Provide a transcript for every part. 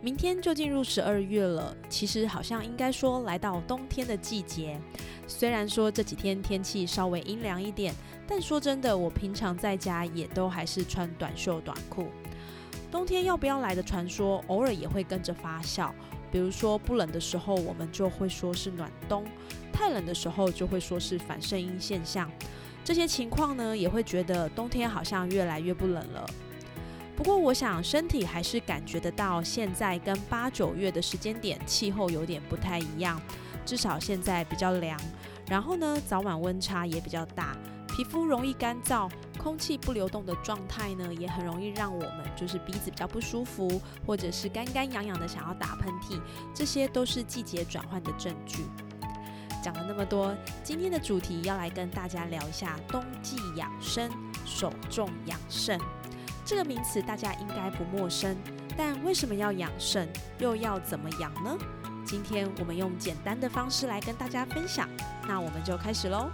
明天就进入十二月了，其实好像应该说来到冬天的季节。虽然说这几天天气稍微阴凉一点，但说真的，我平常在家也都还是穿短袖短裤。冬天要不要来的传说，偶尔也会跟着发酵。比如说不冷的时候，我们就会说是暖冬；太冷的时候，就会说是反圣音现象。这些情况呢，也会觉得冬天好像越来越不冷了。不过，我想身体还是感觉得到，现在跟八九月的时间点气候有点不太一样。至少现在比较凉，然后呢，早晚温差也比较大，皮肤容易干燥，空气不流动的状态呢，也很容易让我们就是鼻子比较不舒服，或者是干干痒痒的想要打喷嚏，这些都是季节转换的证据。讲了那么多，今天的主题要来跟大家聊一下冬季养生，手重养肾。这个名词大家应该不陌生，但为什么要养肾，又要怎么养呢？今天我们用简单的方式来跟大家分享，那我们就开始喽。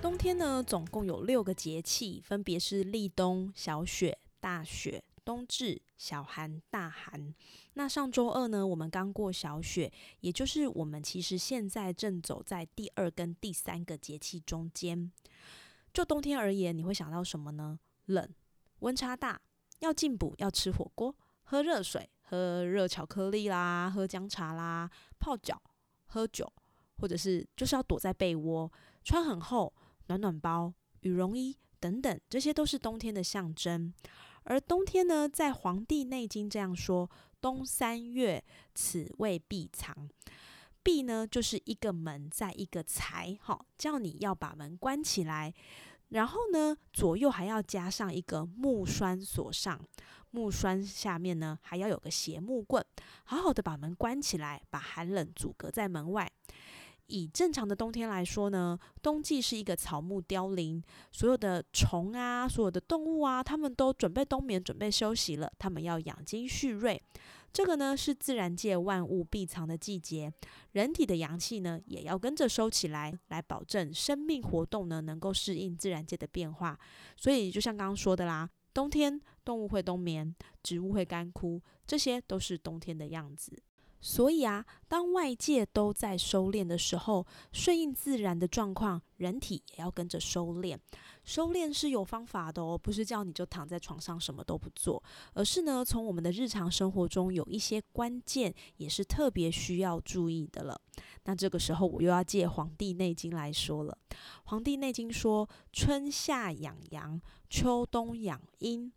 冬天呢，总共有六个节气，分别是立冬、小雪、大雪、冬至、小寒、大寒。那上周二呢，我们刚过小雪，也就是我们其实现在正走在第二跟第三个节气中间。就冬天而言，你会想到什么呢？冷，温差大，要进补，要吃火锅，喝热水，喝热巧克力啦，喝姜茶啦，泡脚，喝酒，或者是就是要躲在被窝，穿很厚暖暖包、羽绒衣等等，这些都是冬天的象征。而冬天呢，在《黄帝内经》这样说。冬三月，此谓闭藏。闭呢，就是一个门，在一个财，哈，叫你要把门关起来。然后呢，左右还要加上一个木栓锁上，木栓下面呢，还要有个斜木棍，好好的把门关起来，把寒冷阻隔在门外。以正常的冬天来说呢，冬季是一个草木凋零，所有的虫啊，所有的动物啊，它们都准备冬眠，准备休息了，它们要养精蓄锐。这个呢是自然界万物闭藏的季节，人体的阳气呢也要跟着收起来，来保证生命活动呢能够适应自然界的变化。所以就像刚刚说的啦，冬天动物会冬眠，植物会干枯，这些都是冬天的样子。所以啊，当外界都在收敛的时候，顺应自然的状况，人体也要跟着收敛。收敛是有方法的哦，不是叫你就躺在床上什么都不做，而是呢，从我们的日常生活中有一些关键，也是特别需要注意的了。那这个时候，我又要借《黄帝内经》来说了，《黄帝内经》说：春夏养阳，秋冬养阴。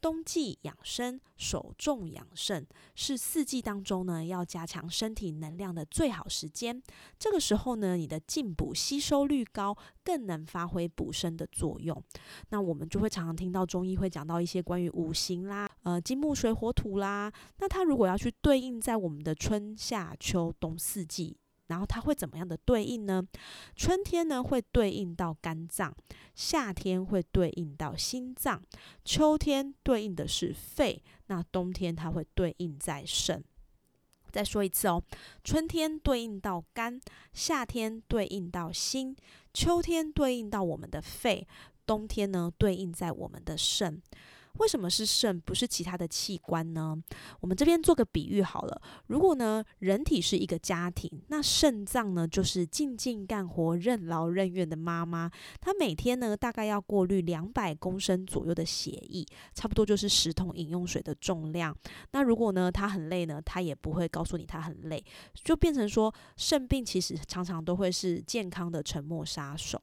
冬季养生，首重养肾，是四季当中呢要加强身体能量的最好时间。这个时候呢，你的进补吸收率高，更能发挥补身的作用。那我们就会常常听到中医会讲到一些关于五行啦，呃，金木水火土啦。那它如果要去对应在我们的春夏秋冬四季。然后它会怎么样的对应呢？春天呢会对应到肝脏，夏天会对应到心脏，秋天对应的是肺，那冬天它会对应在肾。再说一次哦，春天对应到肝，夏天对应到心，秋天对应到我们的肺，冬天呢对应在我们的肾。为什么是肾，不是其他的器官呢？我们这边做个比喻好了。如果呢，人体是一个家庭，那肾脏呢，就是静静干活、任劳任怨的妈妈。她每天呢，大概要过滤两百公升左右的血液，差不多就是十桶饮用水的重量。那如果呢，她很累呢，她也不会告诉你她很累，就变成说，肾病其实常常都会是健康的沉默杀手。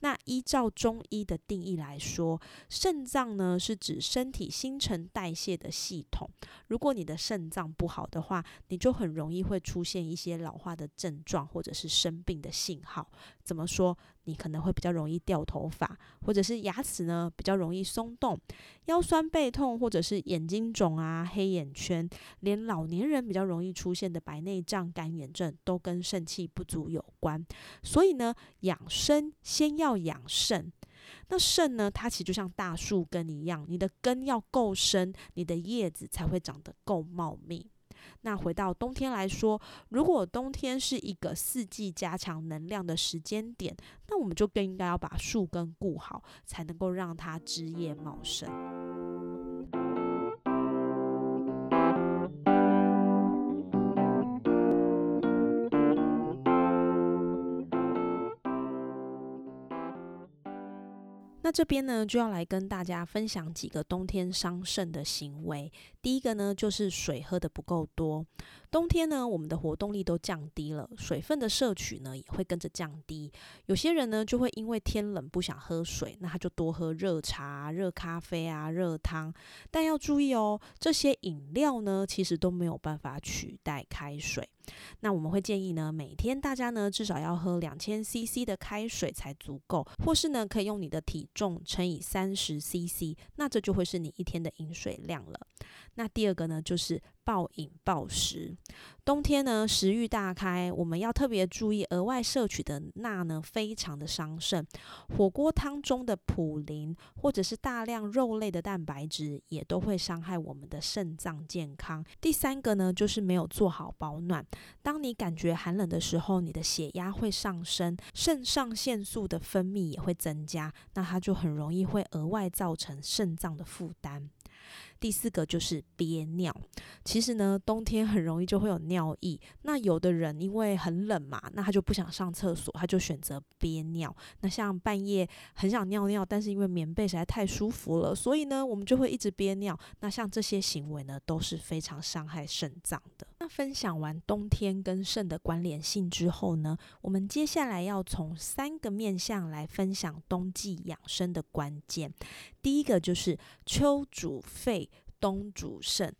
那依照中医的定义来说，肾脏呢是指身体新陈代谢的系统。如果你的肾脏不好的话，你就很容易会出现一些老化的症状，或者是生病的信号。怎么说？你可能会比较容易掉头发，或者是牙齿呢比较容易松动，腰酸背痛，或者是眼睛肿啊、黑眼圈，连老年人比较容易出现的白内障、干眼症，都跟肾气不足有关。所以呢，养生先要养肾。那肾呢，它其实就像大树根一样，你的根要够深，你的叶子才会长得够茂密。那回到冬天来说，如果冬天是一个四季加强能量的时间点，那我们就更应该要把树根固好，才能够让它枝叶茂盛。这边呢，就要来跟大家分享几个冬天伤肾的行为。第一个呢，就是水喝的不够多。冬天呢，我们的活动力都降低了，水分的摄取呢也会跟着降低。有些人呢，就会因为天冷不想喝水，那他就多喝热茶、热咖啡啊、热汤。但要注意哦，这些饮料呢，其实都没有办法取代开水。那我们会建议呢，每天大家呢至少要喝两千 CC 的开水才足够，或是呢可以用你的体重乘以三十 CC，那这就会是你一天的饮水量了。那第二个呢就是。暴饮暴食，冬天呢食欲大开，我们要特别注意额外摄取的钠呢，非常的伤肾。火锅汤中的普林或者是大量肉类的蛋白质，也都会伤害我们的肾脏健康。第三个呢，就是没有做好保暖。当你感觉寒冷的时候，你的血压会上升，肾上腺素的分泌也会增加，那它就很容易会额外造成肾脏的负担。第四个就是憋尿，其实呢，冬天很容易就会有尿意。那有的人因为很冷嘛，那他就不想上厕所，他就选择憋尿。那像半夜很想尿尿，但是因为棉被实在太舒服了，所以呢，我们就会一直憋尿。那像这些行为呢，都是非常伤害肾脏的。那分享完冬天跟肾的关联性之后呢，我们接下来要从三个面向来分享冬季养生的关键。第一个就是秋主肺，东主肾。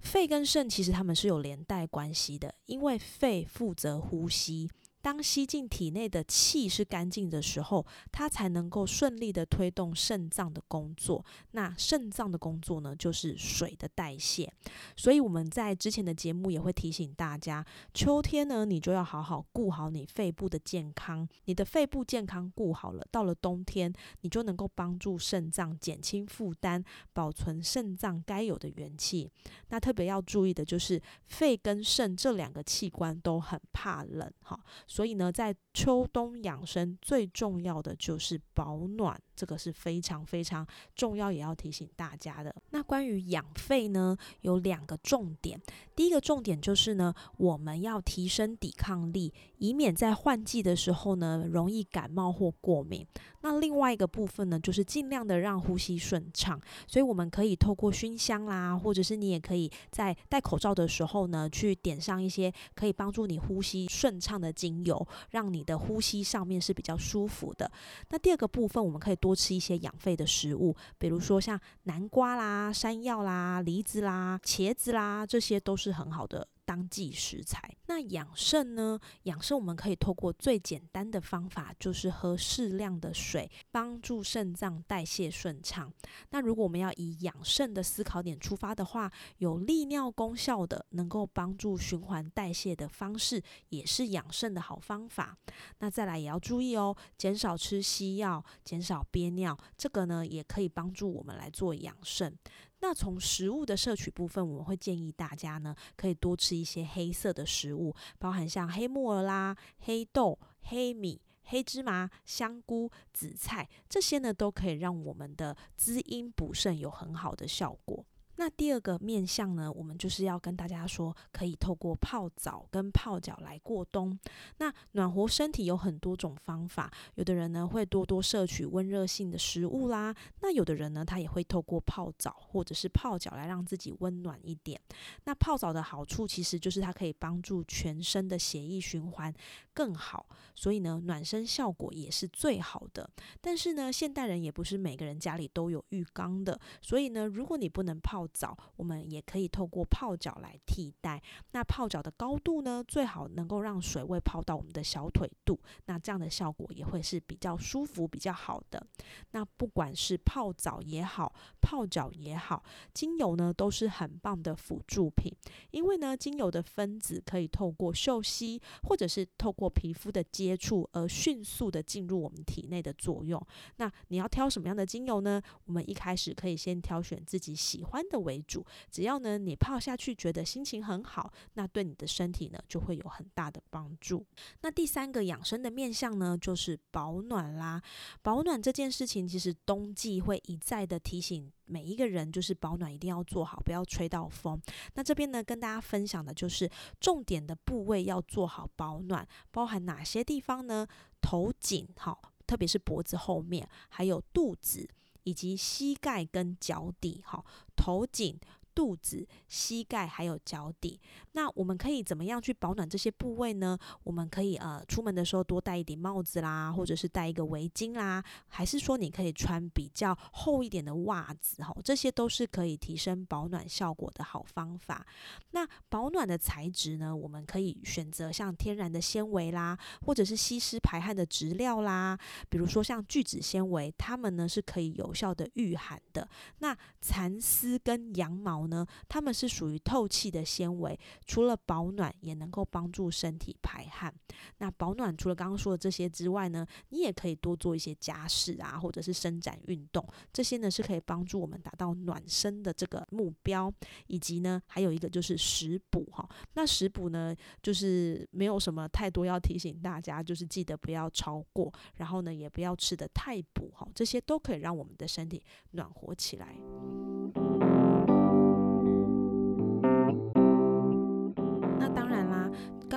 肺跟肾其实他们是有连带关系的，因为肺负责呼吸。当吸进体内的气是干净的时候，它才能够顺利的推动肾脏的工作。那肾脏的工作呢，就是水的代谢。所以我们在之前的节目也会提醒大家，秋天呢，你就要好好顾好你肺部的健康。你的肺部健康顾好了，到了冬天，你就能够帮助肾脏减轻负担，保存肾脏该有的元气。那特别要注意的就是，肺跟肾这两个器官都很怕冷，哈。所以呢，在秋冬养生最重要的就是保暖，这个是非常非常重要，也要提醒大家的。那关于养肺呢，有两个重点。第一个重点就是呢，我们要提升抵抗力，以免在换季的时候呢，容易感冒或过敏。那另外一个部分呢，就是尽量的让呼吸顺畅，所以我们可以透过熏香啦，或者是你也可以在戴口罩的时候呢，去点上一些可以帮助你呼吸顺畅的精油，让你的呼吸上面是比较舒服的。那第二个部分，我们可以多吃一些养肺的食物，比如说像南瓜啦、山药啦、梨子啦、茄子啦，这些都是很好的。当季食材，那养肾呢？养肾我们可以透过最简单的方法，就是喝适量的水，帮助肾脏代谢顺畅。那如果我们要以养肾的思考点出发的话，有利尿功效的，能够帮助循环代谢的方式，也是养肾的好方法。那再来也要注意哦，减少吃西药，减少憋尿，这个呢也可以帮助我们来做养肾。那从食物的摄取部分，我们会建议大家呢，可以多吃一些黑色的食物，包含像黑木耳啦、黑豆、黑米、黑芝麻、香菇、紫菜这些呢，都可以让我们的滋阴补肾有很好的效果。那第二个面向呢，我们就是要跟大家说，可以透过泡澡跟泡脚来过冬。那暖和身体有很多种方法，有的人呢会多多摄取温热性的食物啦，那有的人呢他也会透过泡澡或者是泡脚来让自己温暖一点。那泡澡的好处其实就是它可以帮助全身的血液循环更好，所以呢暖身效果也是最好的。但是呢，现代人也不是每个人家里都有浴缸的，所以呢，如果你不能泡澡，我们也可以透过泡脚来替代。那泡脚的高度呢，最好能够让水位泡到我们的小腿肚，那这样的效果也会是比较舒服、比较好的。那不管是泡澡也好，泡脚也好，精油呢都是很棒的辅助品，因为呢，精油的分子可以透过嗅吸或者是透过皮肤的接触而迅速的进入我们体内的作用。那你要挑什么样的精油呢？我们一开始可以先挑选自己喜欢的为主，只要呢你泡下去觉得心情很好，那对你的身体呢就会有很大的帮助。那第三个养生的面向呢，就是保暖啦。保暖这件事情，其实冬季会一再的提醒每一个人，就是保暖一定要做好，不要吹到风。那这边呢，跟大家分享的就是重点的部位要做好保暖，包含哪些地方呢？头颈好。特别是脖子后面，还有肚子，以及膝盖跟脚底，哈，头颈。肚子、膝盖还有脚底，那我们可以怎么样去保暖这些部位呢？我们可以呃出门的时候多戴一顶帽子啦，或者是戴一个围巾啦，还是说你可以穿比较厚一点的袜子哈，这些都是可以提升保暖效果的好方法。那保暖的材质呢，我们可以选择像天然的纤维啦，或者是吸湿排汗的植料啦，比如说像聚酯纤维，它们呢是可以有效的御寒的。那蚕丝跟羊毛。呢，它们是属于透气的纤维，除了保暖，也能够帮助身体排汗。那保暖除了刚刚说的这些之外呢，你也可以多做一些家事啊，或者是伸展运动，这些呢是可以帮助我们达到暖身的这个目标。以及呢，还有一个就是食补哈。那食补呢，就是没有什么太多要提醒大家，就是记得不要超过，然后呢，也不要吃的太补哈，这些都可以让我们的身体暖和起来。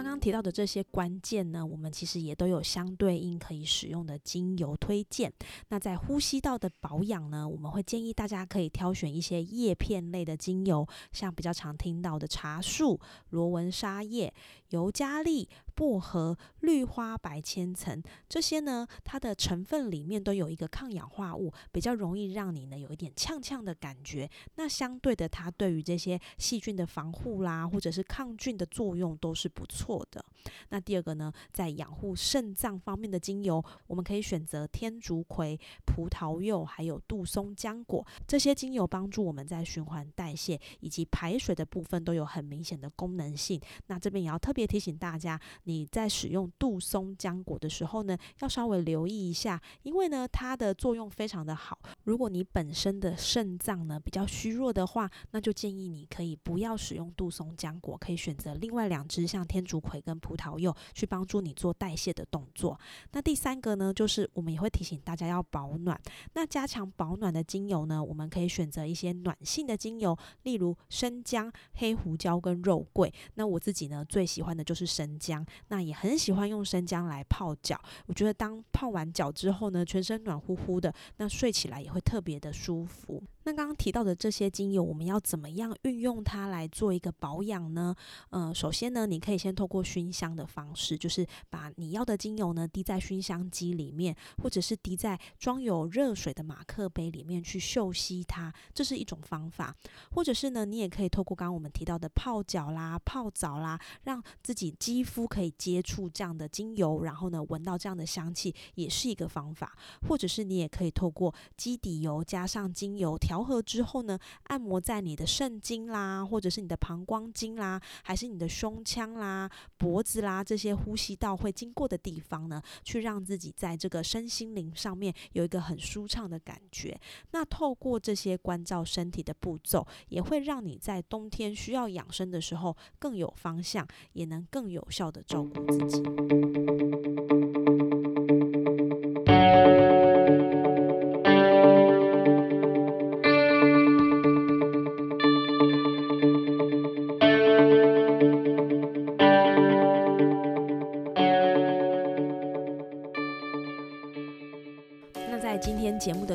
刚刚提到的这些关键呢，我们其实也都有相对应可以使用的精油推荐。那在呼吸道的保养呢，我们会建议大家可以挑选一些叶片类的精油，像比较常听到的茶树、罗纹沙叶、尤加利。薄荷、绿花白千层这些呢，它的成分里面都有一个抗氧化物，比较容易让你呢有一点呛呛的感觉。那相对的，它对于这些细菌的防护啦，或者是抗菌的作用都是不错的。那第二个呢，在养护肾脏方面的精油，我们可以选择天竺葵、葡萄柚还有杜松浆果这些精油，帮助我们在循环代谢以及排水的部分都有很明显的功能性。那这边也要特别提醒大家。你在使用杜松浆果的时候呢，要稍微留意一下，因为呢它的作用非常的好。如果你本身的肾脏呢比较虚弱的话，那就建议你可以不要使用杜松浆果，可以选择另外两支像天竺葵跟葡萄柚去帮助你做代谢的动作。那第三个呢，就是我们也会提醒大家要保暖。那加强保暖的精油呢，我们可以选择一些暖性的精油，例如生姜、黑胡椒跟肉桂。那我自己呢最喜欢的就是生姜。那也很喜欢用生姜来泡脚，我觉得当泡完脚之后呢，全身暖乎乎的，那睡起来也会特别的舒服。那刚刚提到的这些精油，我们要怎么样运用它来做一个保养呢？呃，首先呢，你可以先透过熏香的方式，就是把你要的精油呢滴在熏香机里面，或者是滴在装有热水的马克杯里面去嗅吸它，这是一种方法。或者是呢，你也可以透过刚刚我们提到的泡脚啦、泡澡啦，让自己肌肤可以接触这样的精油，然后呢闻到这样的香气，也是一个方法。或者是你也可以透过基底油加上精油。调调和之后呢，按摩在你的肾经啦，或者是你的膀胱经啦，还是你的胸腔啦、脖子啦这些呼吸道会经过的地方呢，去让自己在这个身心灵上面有一个很舒畅的感觉。那透过这些关照身体的步骤，也会让你在冬天需要养生的时候更有方向，也能更有效的照顾自己。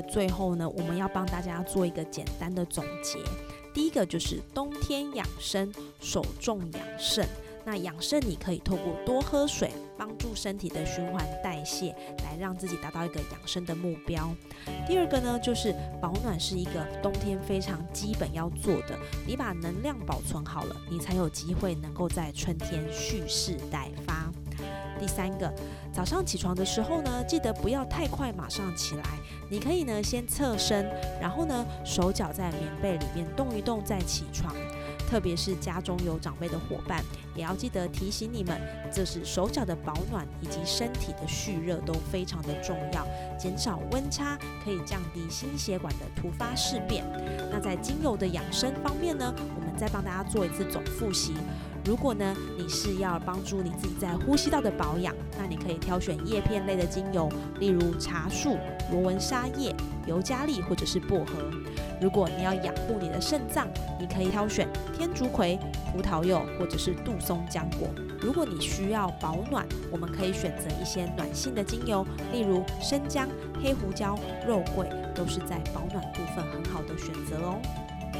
最后呢，我们要帮大家做一个简单的总结。第一个就是冬天养生，首重养肾。那养肾，你可以透过多喝水，帮助身体的循环代谢，来让自己达到一个养生的目标。第二个呢，就是保暖是一个冬天非常基本要做的。你把能量保存好了，你才有机会能够在春天蓄势待发。第三个，早上起床的时候呢，记得不要太快马上起来，你可以呢先侧身，然后呢手脚在棉被里面动一动再起床。特别是家中有长辈的伙伴，也要记得提醒你们，这是手脚的保暖以及身体的蓄热都非常的重要，减少温差可以降低心血管的突发事变。那在精油的养生方面呢，我们再帮大家做一次总复习。如果呢你是要帮助你自己在呼吸道的保养，那你可以挑选叶片类的精油，例如茶树、罗纹沙叶、尤加利或者是薄荷。如果你要养护你的肾脏，你可以挑选天竺葵、葡萄柚或者是杜松浆果。如果你需要保暖，我们可以选择一些暖性的精油，例如生姜、黑胡椒、肉桂，都是在保暖部分很好的选择哦。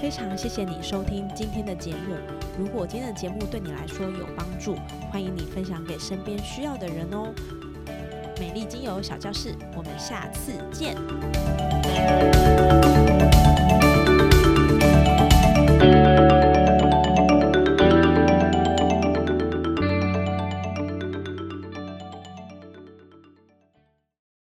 非常谢谢你收听今天的节目。如果今天的节目对你来说有帮助，欢迎你分享给身边需要的人哦。美丽精油小教室，我们下次见。